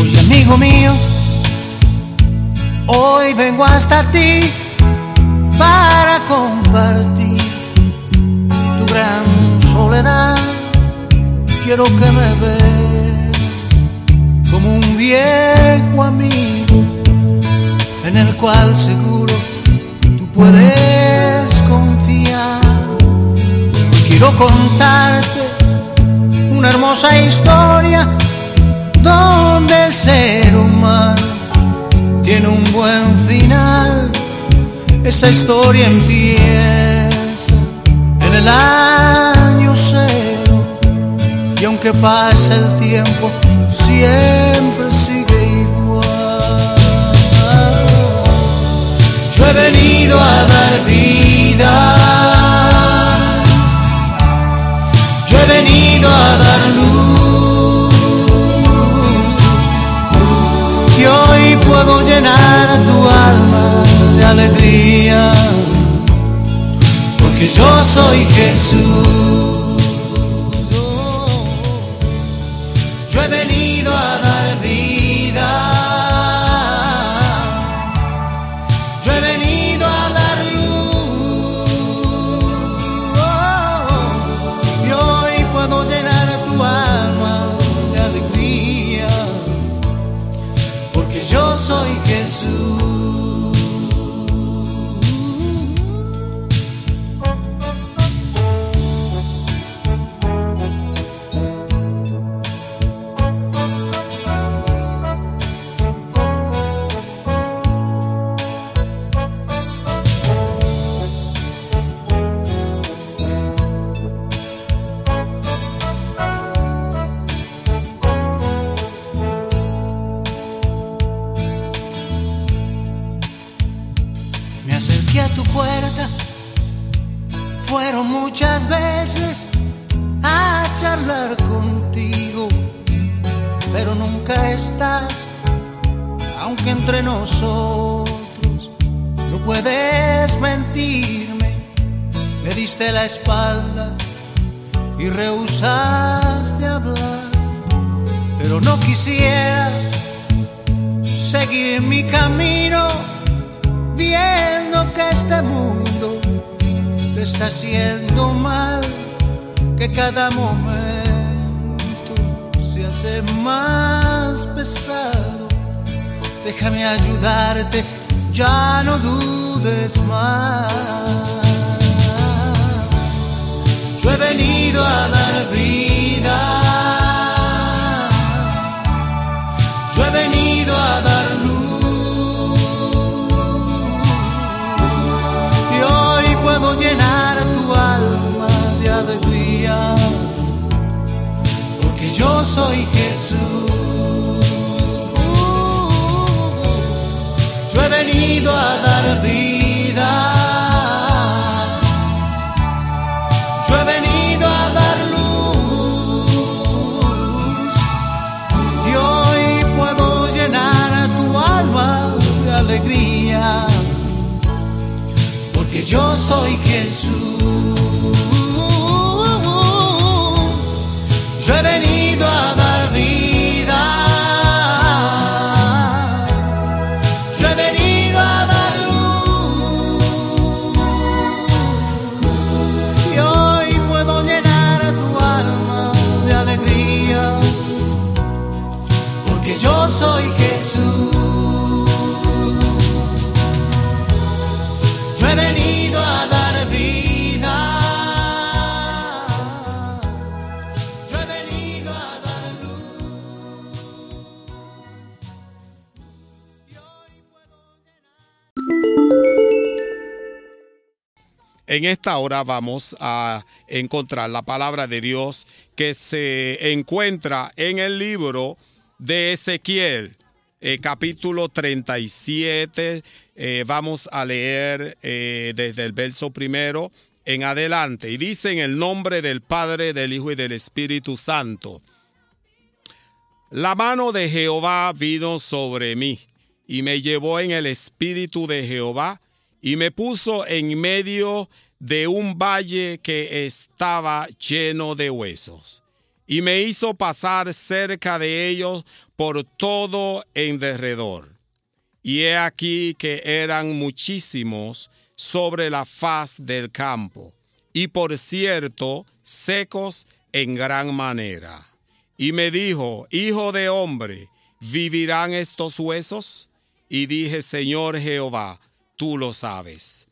Oye amigo mío, hoy vengo hasta ti para compartir tu gran soledad. Quiero que me ves como un viejo amigo en el cual seguro tú puedes confiar. Quiero contarte una hermosa historia donde el ser humano tiene un buen final. Esa historia empieza en el año cero y aunque pase el tiempo siempre sigue igual. Yo he venido a dar vida. Yo he venido a dar luz. Puedo llenar tu alma de alegría. Porque yo soy Jesús. Aunque entre nosotros no puedes mentirme. Me diste la espalda y rehusaste hablar, pero no quisiera seguir mi camino viendo que este mundo te está haciendo mal, que cada momento hace más pesado. Déjame ayudarte, ya no dudes más. Yo he venido a dar vida. Yo he venido a dar luz. Y hoy puedo llenar Yo soy Jesús. Yo he venido a dar vida. En esta hora vamos a encontrar la palabra de Dios que se encuentra en el libro de Ezequiel, eh, capítulo 37. Eh, vamos a leer eh, desde el verso primero en adelante. Y dice en el nombre del Padre, del Hijo y del Espíritu Santo. La mano de Jehová vino sobre mí y me llevó en el espíritu de Jehová y me puso en medio de un valle que estaba lleno de huesos. y me hizo pasar cerca de ellos por todo en derredor. Y he aquí que eran muchísimos sobre la faz del campo, y por cierto, secos en gran manera. Y me dijo, Hijo de hombre, ¿vivirán estos huesos? Y dije, Señor Jehová, tú lo sabes.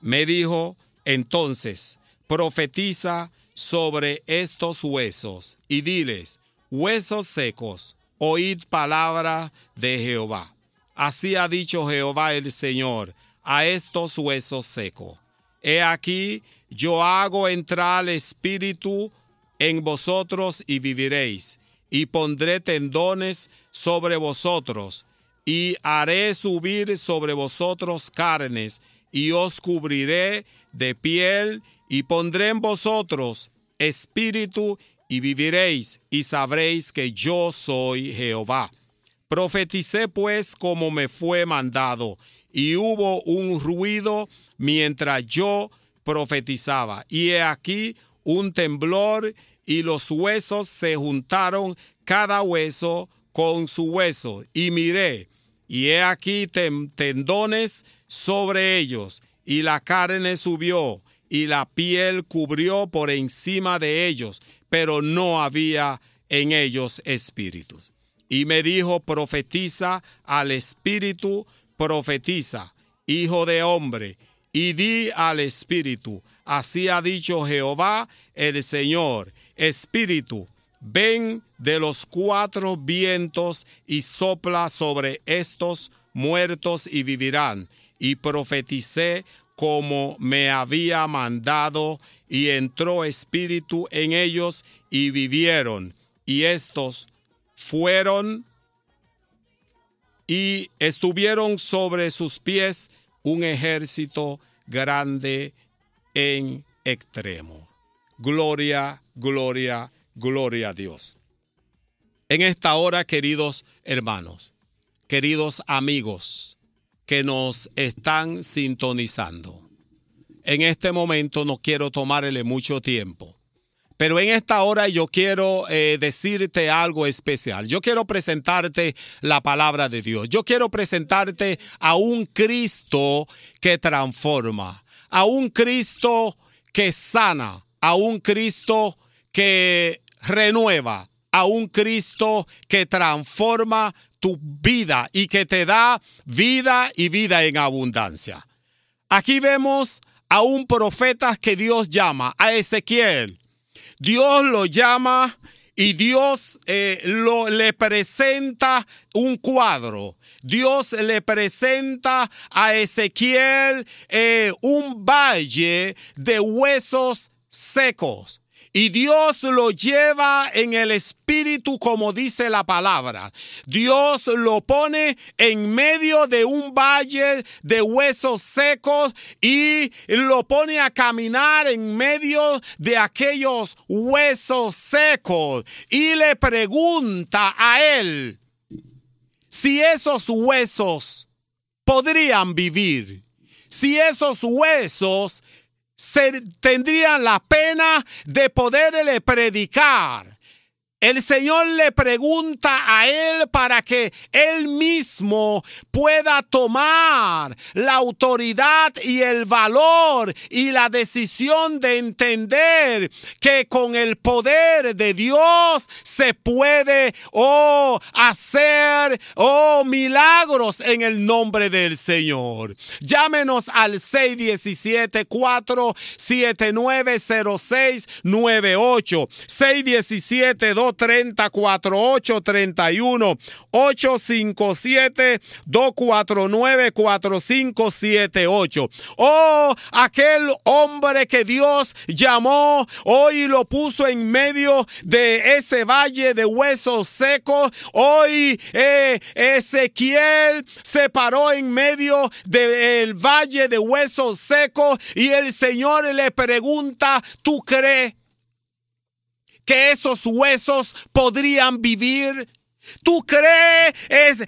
Me dijo, entonces, profetiza sobre estos huesos y diles, huesos secos, oíd palabra de Jehová. Así ha dicho Jehová el Señor a estos huesos secos. He aquí, yo hago entrar espíritu en vosotros y viviréis, y pondré tendones sobre vosotros, y haré subir sobre vosotros carnes, y os cubriré de piel, y pondré en vosotros espíritu, y viviréis, y sabréis que yo soy Jehová. Profeticé pues como me fue mandado, y hubo un ruido mientras yo profetizaba. Y he aquí un temblor, y los huesos se juntaron cada hueso con su hueso. Y miré, y he aquí tendones sobre ellos, y la carne subió, y la piel cubrió por encima de ellos, pero no había en ellos espíritus. Y me dijo, profetiza al espíritu, profetiza, hijo de hombre, y di al espíritu, así ha dicho Jehová el Señor, espíritu, ven de los cuatro vientos y sopla sobre estos muertos y vivirán. Y profeticé como me había mandado, y entró espíritu en ellos y vivieron. Y estos fueron y estuvieron sobre sus pies un ejército grande en extremo. Gloria, gloria, gloria a Dios. En esta hora, queridos hermanos, queridos amigos que nos están sintonizando, en este momento no quiero tomarle mucho tiempo pero en esta hora yo quiero eh, decirte algo especial. Yo quiero presentarte la palabra de Dios. Yo quiero presentarte a un Cristo que transforma, a un Cristo que sana, a un Cristo que renueva, a un Cristo que transforma tu vida y que te da vida y vida en abundancia. Aquí vemos a un profeta que Dios llama, a Ezequiel. Dios lo llama y Dios eh, le presenta un cuadro. Dios le presenta a Ezequiel eh, un valle de huesos secos. Y Dios lo lleva en el espíritu como dice la palabra. Dios lo pone en medio de un valle de huesos secos y lo pone a caminar en medio de aquellos huesos secos. Y le pregunta a él si esos huesos podrían vivir. Si esos huesos tendrían la pena de poderle predicar el Señor le pregunta a él para que él mismo pueda tomar la autoridad y el valor y la decisión de entender que con el poder de Dios se puede oh, hacer oh, milagros en el nombre del Señor. Llámenos al 617 479 0698 617 2 30 48 31 857 249 4578. Oh, aquel hombre que Dios llamó hoy lo puso en medio de ese valle de huesos secos. Hoy eh, Ezequiel se paró en medio del valle de huesos secos y el Señor le pregunta, ¿tú crees? Que esos huesos podrían vivir. ¿Tú crees,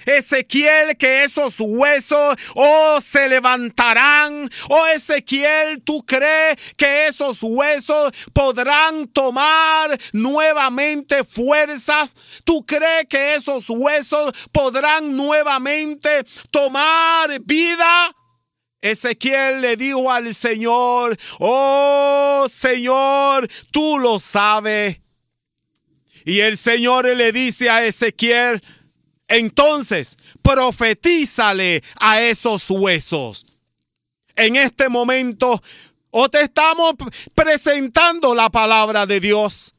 Ezequiel, que esos huesos oh, se levantarán? ¿O Ezequiel, tú crees que esos huesos podrán tomar nuevamente fuerzas? ¿Tú crees que esos huesos podrán nuevamente tomar vida? Ezequiel le dijo al Señor, oh Señor, tú lo sabes. Y el Señor le dice a Ezequiel, entonces profetízale a esos huesos. En este momento, o te estamos presentando la palabra de Dios.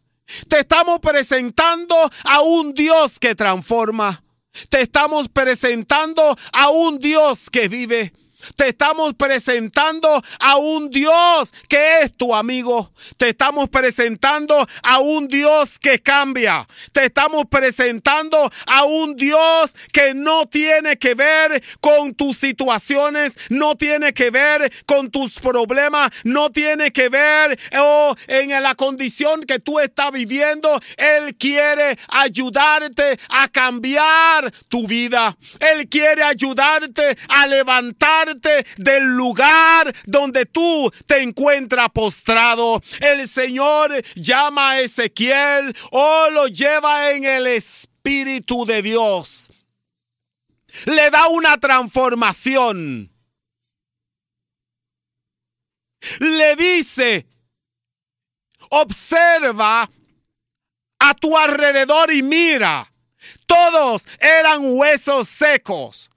Te estamos presentando a un Dios que transforma. Te estamos presentando a un Dios que vive. Te estamos presentando a un Dios que es tu amigo. Te estamos presentando a un Dios que cambia. Te estamos presentando a un Dios que no tiene que ver con tus situaciones, no tiene que ver con tus problemas, no tiene que ver oh, en la condición que tú estás viviendo. Él quiere ayudarte a cambiar tu vida. Él quiere ayudarte a del lugar donde tú te encuentras postrado. El Señor llama a Ezequiel o lo lleva en el Espíritu de Dios. Le da una transformación. Le dice, observa a tu alrededor y mira, todos eran huesos secos.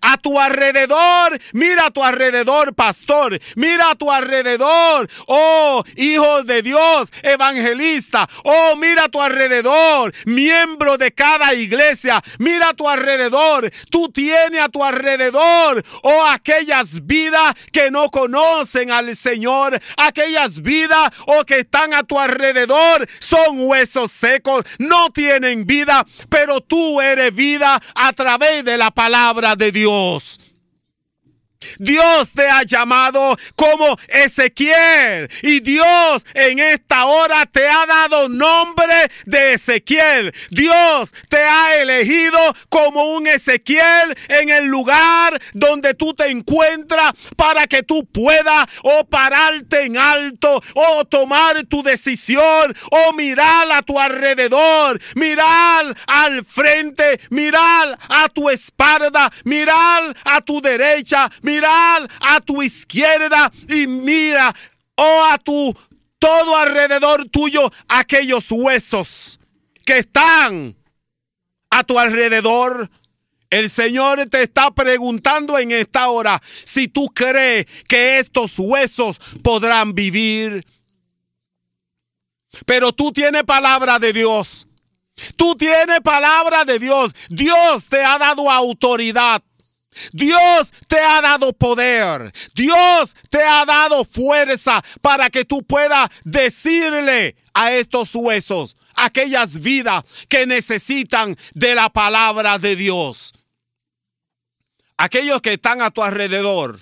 A tu alrededor, mira a tu alrededor, pastor. Mira a tu alrededor, oh hijo de Dios, evangelista. Oh, mira a tu alrededor, miembro de cada iglesia. Mira a tu alrededor. Tú tienes a tu alrededor, oh aquellas vidas que no conocen al Señor. Aquellas vidas, oh que están a tu alrededor, son huesos secos, no tienen vida, pero tú eres vida a través de la palabra de Dios. Dios te ha llamado como Ezequiel y Dios en esta hora te ha dado nombre de Ezequiel. Dios te ha elegido como un Ezequiel en el lugar donde tú te encuentras para que tú puedas o pararte en alto o tomar tu decisión o mirar a tu alrededor, mirar al frente, mirar a tu espalda, mirar a tu derecha, mirar a tu izquierda y mira, oh a tu todo alrededor tuyo aquellos huesos que están a tu alrededor. El Señor te está preguntando en esta hora si tú crees que estos huesos podrán vivir. Pero tú tienes palabra de Dios. Tú tienes palabra de Dios. Dios te ha dado autoridad. Dios te ha dado poder. Dios te ha dado fuerza para que tú puedas decirle a estos huesos, aquellas vidas que necesitan de la palabra de Dios. Aquellos que están a tu alrededor.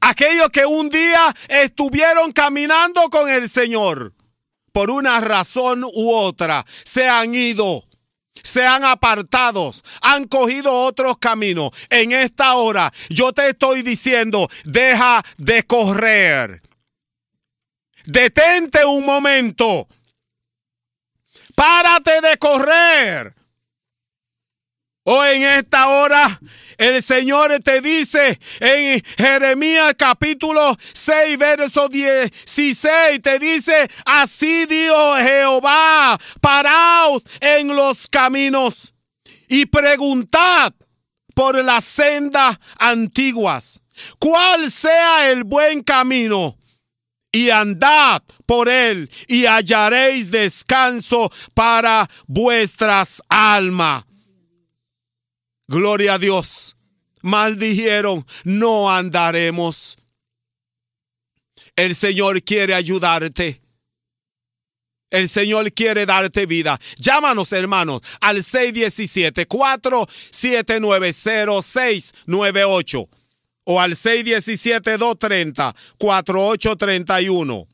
Aquellos que un día estuvieron caminando con el Señor. Por una razón u otra se han ido se han apartado, han cogido otros caminos. En esta hora yo te estoy diciendo, deja de correr. Detente un momento. Párate de correr. O en esta hora el Señor te dice en Jeremías capítulo 6, verso 16, te dice, así dijo Jehová, paraos en los caminos y preguntad por las sendas antiguas, cuál sea el buen camino y andad por él y hallaréis descanso para vuestras almas. Gloria a Dios. Maldijeron, no andaremos. El Señor quiere ayudarte. El Señor quiere darte vida. Llámanos, hermanos, al 617-479-0698 o al 617-230-4831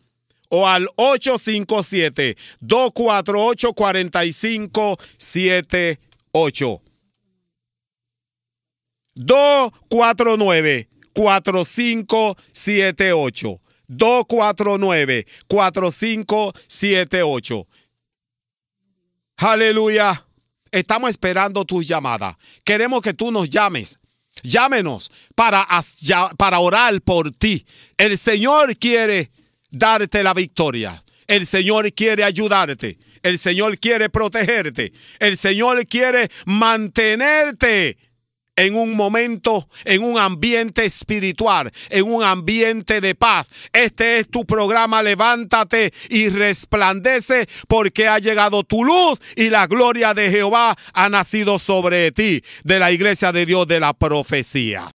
o al 857-248-4578. 249-4578. 249-4578. Aleluya. Estamos esperando tus llamadas. Queremos que tú nos llames. Llámenos para, para orar por ti. El Señor quiere darte la victoria. El Señor quiere ayudarte. El Señor quiere protegerte. El Señor quiere mantenerte en un momento, en un ambiente espiritual, en un ambiente de paz. Este es tu programa, levántate y resplandece porque ha llegado tu luz y la gloria de Jehová ha nacido sobre ti, de la iglesia de Dios de la profecía.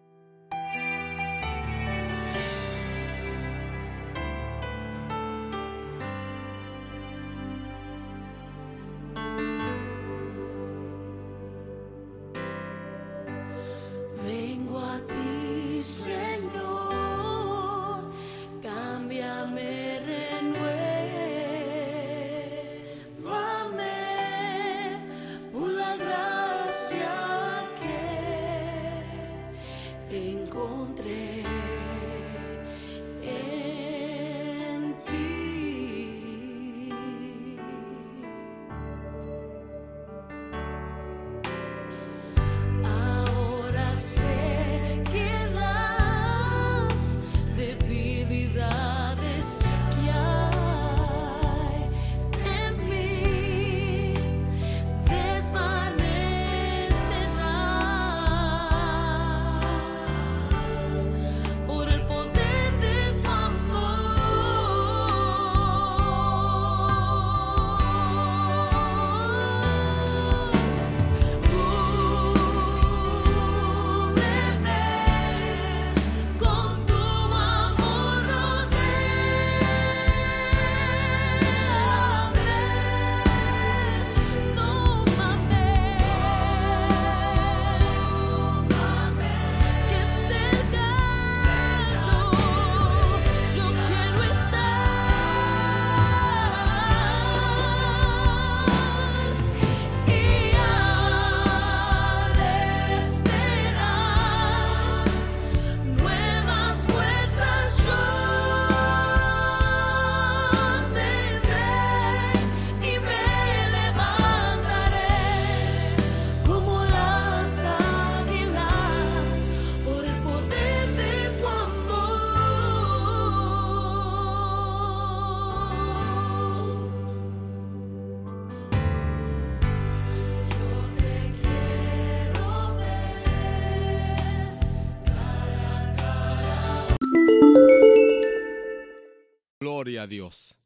Dios.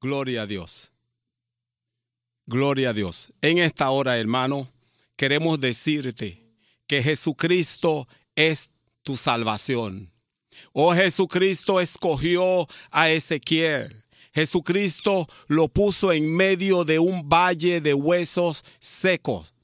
Gloria a Dios. Gloria a Dios. En esta hora, hermano, queremos decirte que Jesucristo es tu salvación. Oh, Jesucristo escogió a Ezequiel. Jesucristo lo puso en medio de un valle de huesos secos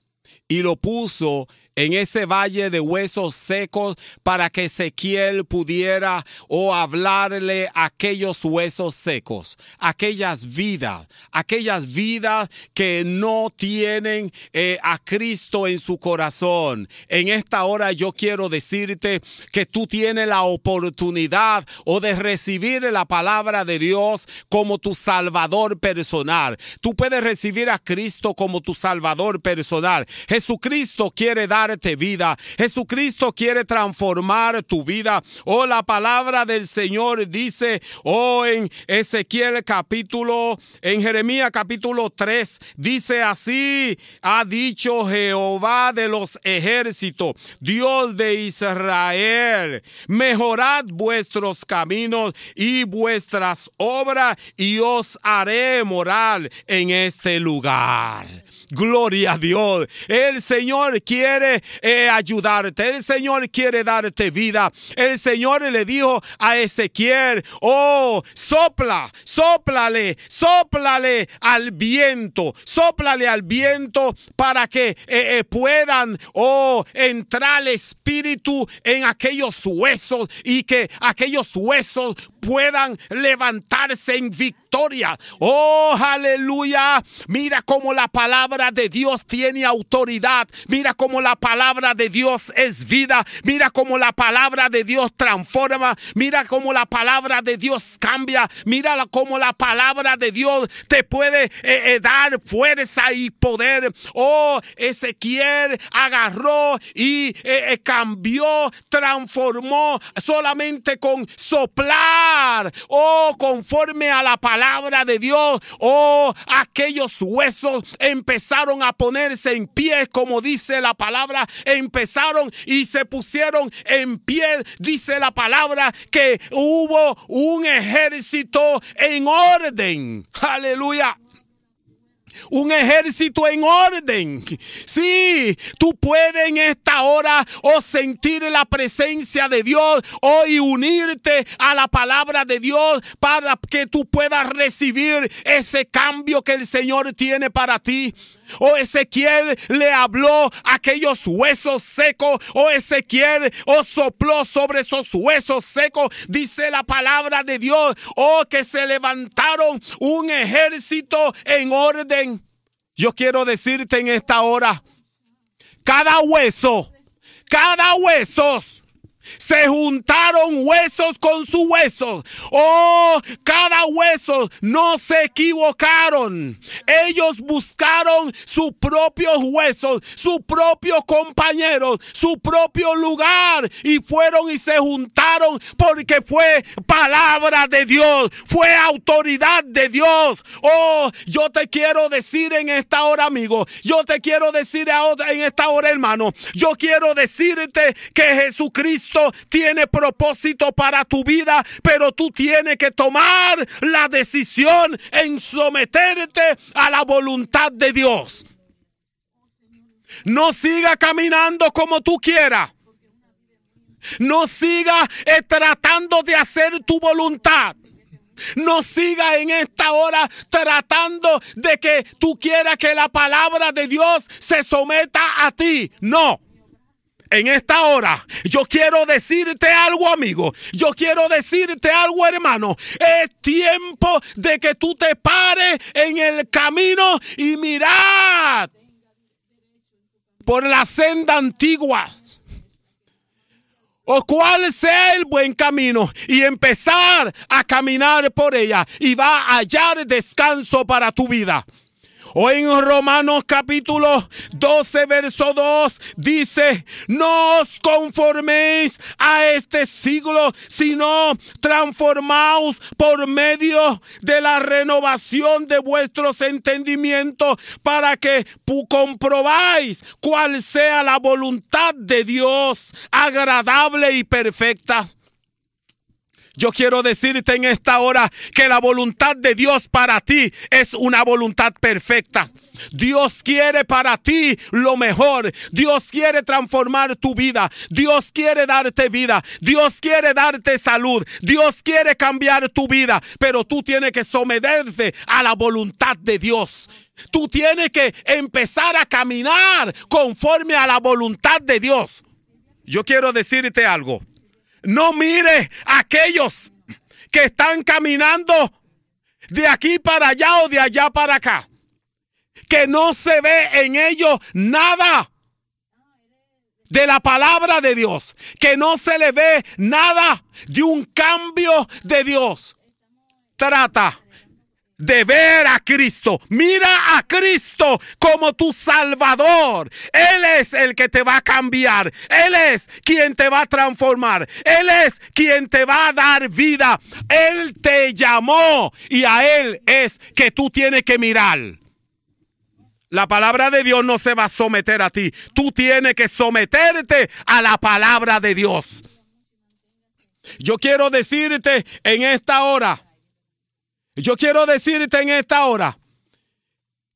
y lo puso en ese valle de huesos secos para que Ezequiel pudiera o hablarle a aquellos huesos secos, aquellas vidas, aquellas vidas que no tienen eh, a Cristo en su corazón. En esta hora yo quiero decirte que tú tienes la oportunidad o de recibir la palabra de Dios como tu salvador personal. Tú puedes recibir a Cristo como tu salvador personal. Jesucristo quiere dar vida. Jesucristo quiere transformar tu vida. Oh, la palabra del Señor dice, oh, en Ezequiel capítulo, en Jeremías capítulo 3, dice así, ha dicho Jehová de los ejércitos, Dios de Israel, mejorad vuestros caminos y vuestras obras y os haré moral en este lugar. Gloria a Dios. El Señor quiere eh, ayudarte, el Señor quiere darte vida. El Señor le dijo a Ezequiel, oh, sopla, soplale, soplale al viento, soplale al viento para que eh, eh, puedan, oh, entrar el espíritu en aquellos huesos y que aquellos huesos puedan levantarse en victoria. Oh, aleluya. Mira cómo la palabra de Dios tiene autoridad. Mira cómo la palabra de Dios es vida. Mira cómo la palabra de Dios transforma. Mira cómo la palabra de Dios cambia. Mira cómo la palabra de Dios te puede eh, eh, dar fuerza y poder. Oh, Ezequiel agarró y eh, cambió, transformó solamente con soplar. Oh, conforme a la palabra de Dios. Oh, aquellos huesos empezaron a ponerse en pie, como dice la palabra. Empezaron y se pusieron en pie, dice la palabra, que hubo un ejército en orden. Aleluya un ejército en orden. Sí, tú puedes en esta hora o sentir la presencia de Dios o unirte a la palabra de Dios para que tú puedas recibir ese cambio que el Señor tiene para ti. O Ezequiel le habló a aquellos huesos secos. O Ezequiel o sopló sobre esos huesos secos. Dice la palabra de Dios. O que se levantaron un ejército en orden. Yo quiero decirte en esta hora, cada hueso, cada hueso se juntaron huesos con sus huesos. Oh, cada hueso no se equivocaron. Ellos buscaron sus propios huesos, sus propios compañeros, su propio lugar y fueron y se juntaron porque fue palabra de Dios, fue autoridad de Dios. Oh, yo te quiero decir en esta hora, amigo, yo te quiero decir en esta hora, hermano, yo quiero decirte que Jesucristo tiene propósito para tu vida, pero tú tienes que tomar la decisión en someterte a la voluntad de Dios. No siga caminando como tú quieras. No siga eh, tratando de hacer tu voluntad. No siga en esta hora tratando de que tú quieras que la palabra de Dios se someta a ti. No en esta hora, yo quiero decirte algo, amigo. Yo quiero decirte algo, hermano. Es tiempo de que tú te pares en el camino y mirad por la senda antigua. O cuál sea el buen camino y empezar a caminar por ella y va a hallar descanso para tu vida. O en Romanos capítulo 12, verso 2 dice, no os conforméis a este siglo, sino transformaos por medio de la renovación de vuestros entendimientos para que comprobáis cuál sea la voluntad de Dios agradable y perfecta. Yo quiero decirte en esta hora que la voluntad de Dios para ti es una voluntad perfecta. Dios quiere para ti lo mejor. Dios quiere transformar tu vida. Dios quiere darte vida. Dios quiere darte salud. Dios quiere cambiar tu vida. Pero tú tienes que someterte a la voluntad de Dios. Tú tienes que empezar a caminar conforme a la voluntad de Dios. Yo quiero decirte algo. No mire a aquellos que están caminando de aquí para allá o de allá para acá. Que no se ve en ellos nada de la palabra de Dios. Que no se le ve nada de un cambio de Dios. Trata de ver a Cristo. Mira a Cristo como tu Salvador. Él es el que te va a cambiar. Él es quien te va a transformar. Él es quien te va a dar vida. Él te llamó y a Él es que tú tienes que mirar. La palabra de Dios no se va a someter a ti. Tú tienes que someterte a la palabra de Dios. Yo quiero decirte en esta hora yo quiero decirte en esta hora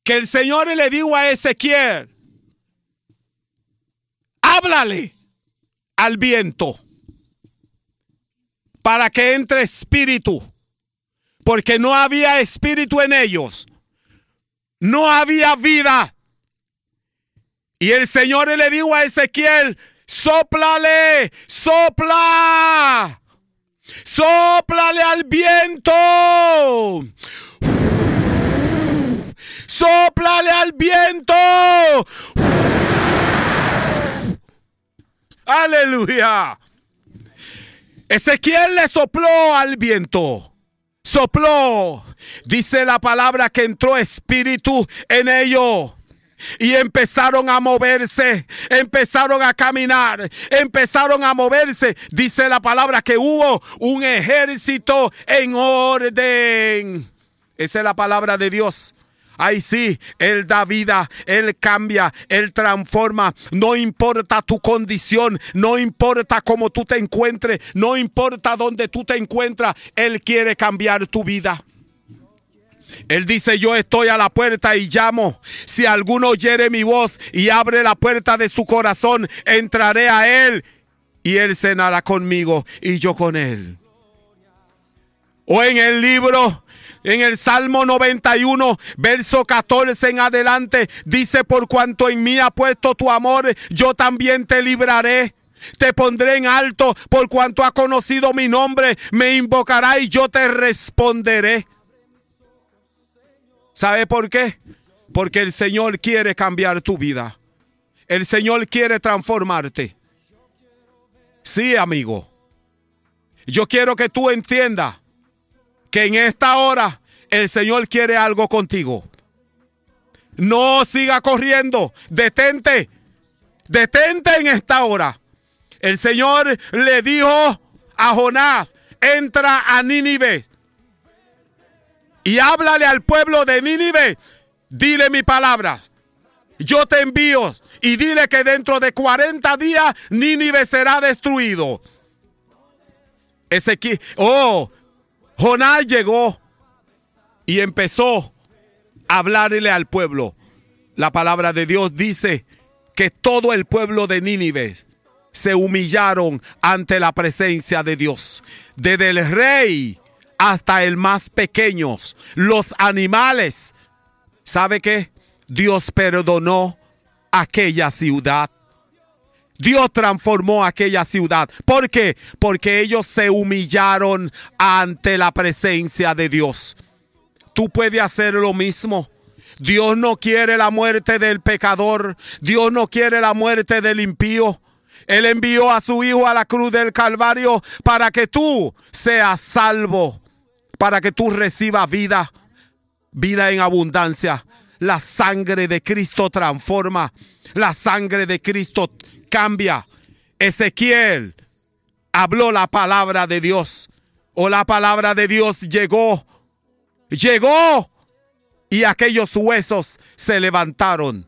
que el Señor le dijo a Ezequiel, háblale al viento para que entre espíritu, porque no había espíritu en ellos, no había vida. Y el Señor le dijo a Ezequiel, soplale, sopla, soplale al viento. Soplale al viento. Aleluya. Ezequiel le sopló al viento. Sopló. Dice la palabra que entró espíritu en ellos. Y empezaron a moverse, empezaron a caminar, empezaron a moverse. Dice la palabra que hubo un ejército en orden. Esa es la palabra de Dios. Ay, sí, Él da vida, Él cambia, Él transforma. No importa tu condición, no importa cómo tú te encuentres, no importa dónde tú te encuentras, Él quiere cambiar tu vida. Él dice, yo estoy a la puerta y llamo. Si alguno oyere mi voz y abre la puerta de su corazón, entraré a Él y Él cenará conmigo y yo con Él. O en el libro en el Salmo 91, verso 14 en adelante, dice, por cuanto en mí ha puesto tu amor, yo también te libraré. Te pondré en alto por cuanto ha conocido mi nombre, me invocará y yo te responderé. ¿Sabe por qué? Porque el Señor quiere cambiar tu vida. El Señor quiere transformarte. Sí, amigo. Yo quiero que tú entiendas que en esta hora el Señor quiere algo contigo. No siga corriendo, detente, detente en esta hora. El Señor le dijo a Jonás, entra a Nínive y háblale al pueblo de Nínive, dile mi palabra. Yo te envío y dile que dentro de 40 días Nínive será destruido. Ezequiel, oh, Jonás llegó y empezó a hablarle al pueblo. La palabra de Dios dice que todo el pueblo de Nínive se humillaron ante la presencia de Dios. Desde el rey hasta el más pequeño, los animales. ¿Sabe qué? Dios perdonó aquella ciudad. Dios transformó aquella ciudad. ¿Por qué? Porque ellos se humillaron ante la presencia de Dios. Tú puedes hacer lo mismo. Dios no quiere la muerte del pecador. Dios no quiere la muerte del impío. Él envió a su Hijo a la cruz del Calvario para que tú seas salvo, para que tú recibas vida, vida en abundancia. La sangre de Cristo transforma, la sangre de Cristo cambia. Ezequiel habló la palabra de Dios o la palabra de Dios llegó, llegó y aquellos huesos se levantaron.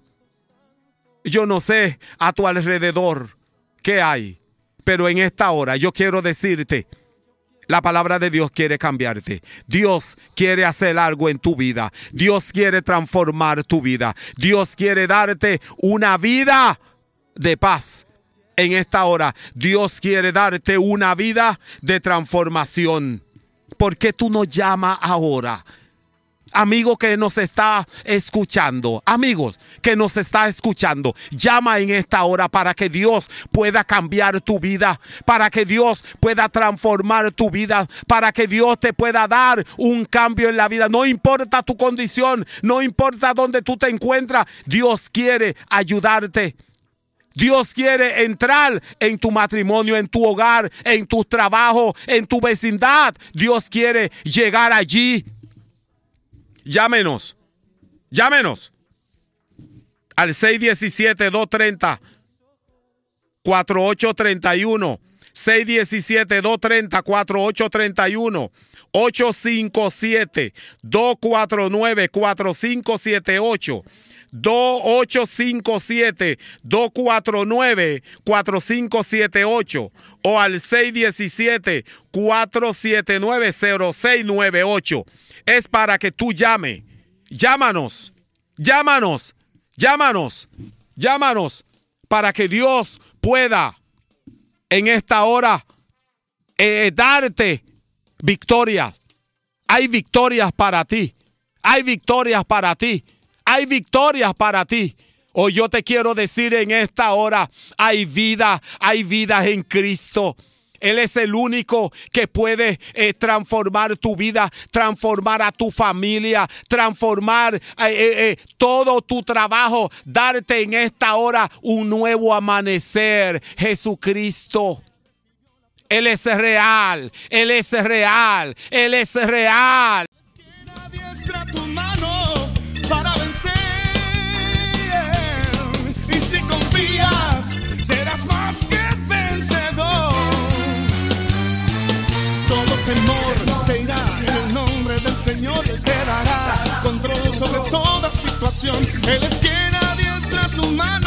Yo no sé a tu alrededor hay, pero en esta hora yo quiero decirte, la palabra de Dios quiere cambiarte. Dios quiere hacer algo en tu vida. Dios quiere transformar tu vida. Dios quiere darte una vida de paz. En esta hora, Dios quiere darte una vida de transformación. ¿Por qué tú no llamas ahora? Amigo que nos está escuchando, amigos que nos está escuchando, llama en esta hora para que Dios pueda cambiar tu vida, para que Dios pueda transformar tu vida, para que Dios te pueda dar un cambio en la vida. No importa tu condición, no importa dónde tú te encuentras, Dios quiere ayudarte. Dios quiere entrar en tu matrimonio, en tu hogar, en tu trabajo, en tu vecindad. Dios quiere llegar allí. Llámenos. Llámenos. Al 617-230. 4831. 617-230-4831. 857-249-4578. 2857-249-4578 o al 617-479-0698. Es para que tú llame. Llámanos, llámanos, llámanos, llámanos para que Dios pueda en esta hora eh, darte victorias. Hay victorias para ti. Hay victorias para ti. Hay victorias para ti. Hoy yo te quiero decir en esta hora, hay vida, hay vida en Cristo. Él es el único que puede eh, transformar tu vida, transformar a tu familia, transformar eh, eh, todo tu trabajo, darte en esta hora un nuevo amanecer. Jesucristo. Él es real, Él es real, Él es real. Para vencer. Y si confías, serás más que vencedor. Todo temor se irá en el nombre del Señor. Él te dará control sobre toda situación. Él es quien adiestra tu mano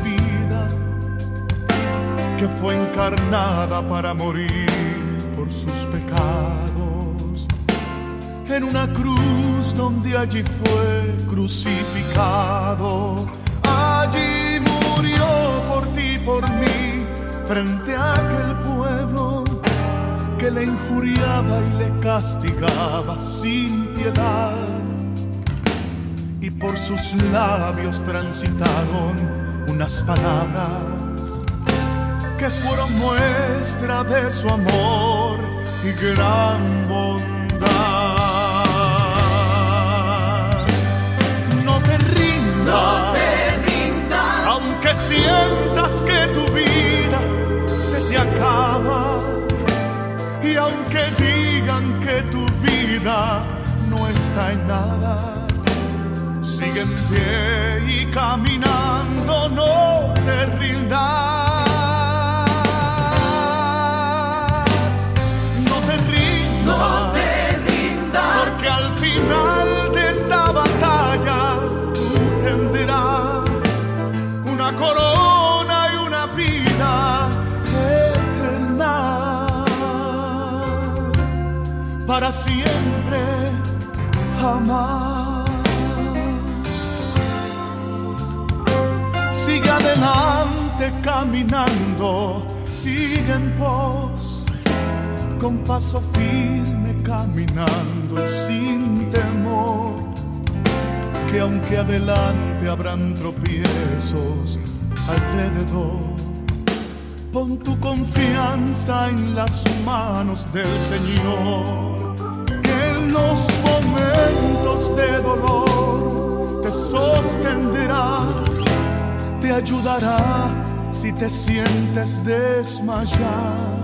que fue encarnada para morir por sus pecados en una cruz donde allí fue crucificado. Allí murió por ti, por mí, frente a aquel pueblo que le injuriaba y le castigaba sin piedad y por sus labios transitaron unas palabras que fueron muestra de su amor y gran bondad. No te rindas, aunque sientas que tu vida se te acaba y aunque digan que tu vida no está en nada sigue en pie y caminando, no te rindas. Siempre jamás. Sigue adelante caminando, sigue en pos con paso firme caminando sin temor, que aunque adelante habrán tropiezos alrededor, pon tu confianza en las manos del Señor, los momentos de dolor te sostendrá, te ayudará si te sientes desmayar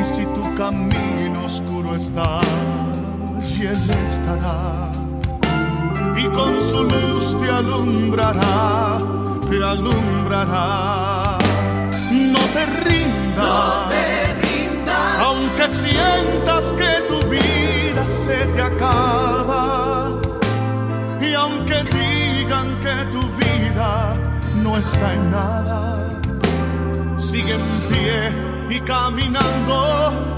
y si tu camino oscuro está, y Él estará. Y con su luz te alumbrará, te alumbrará. No te rindas, te acaba. Y aunque digan que tu vida no está en nada, sigue en pie y caminando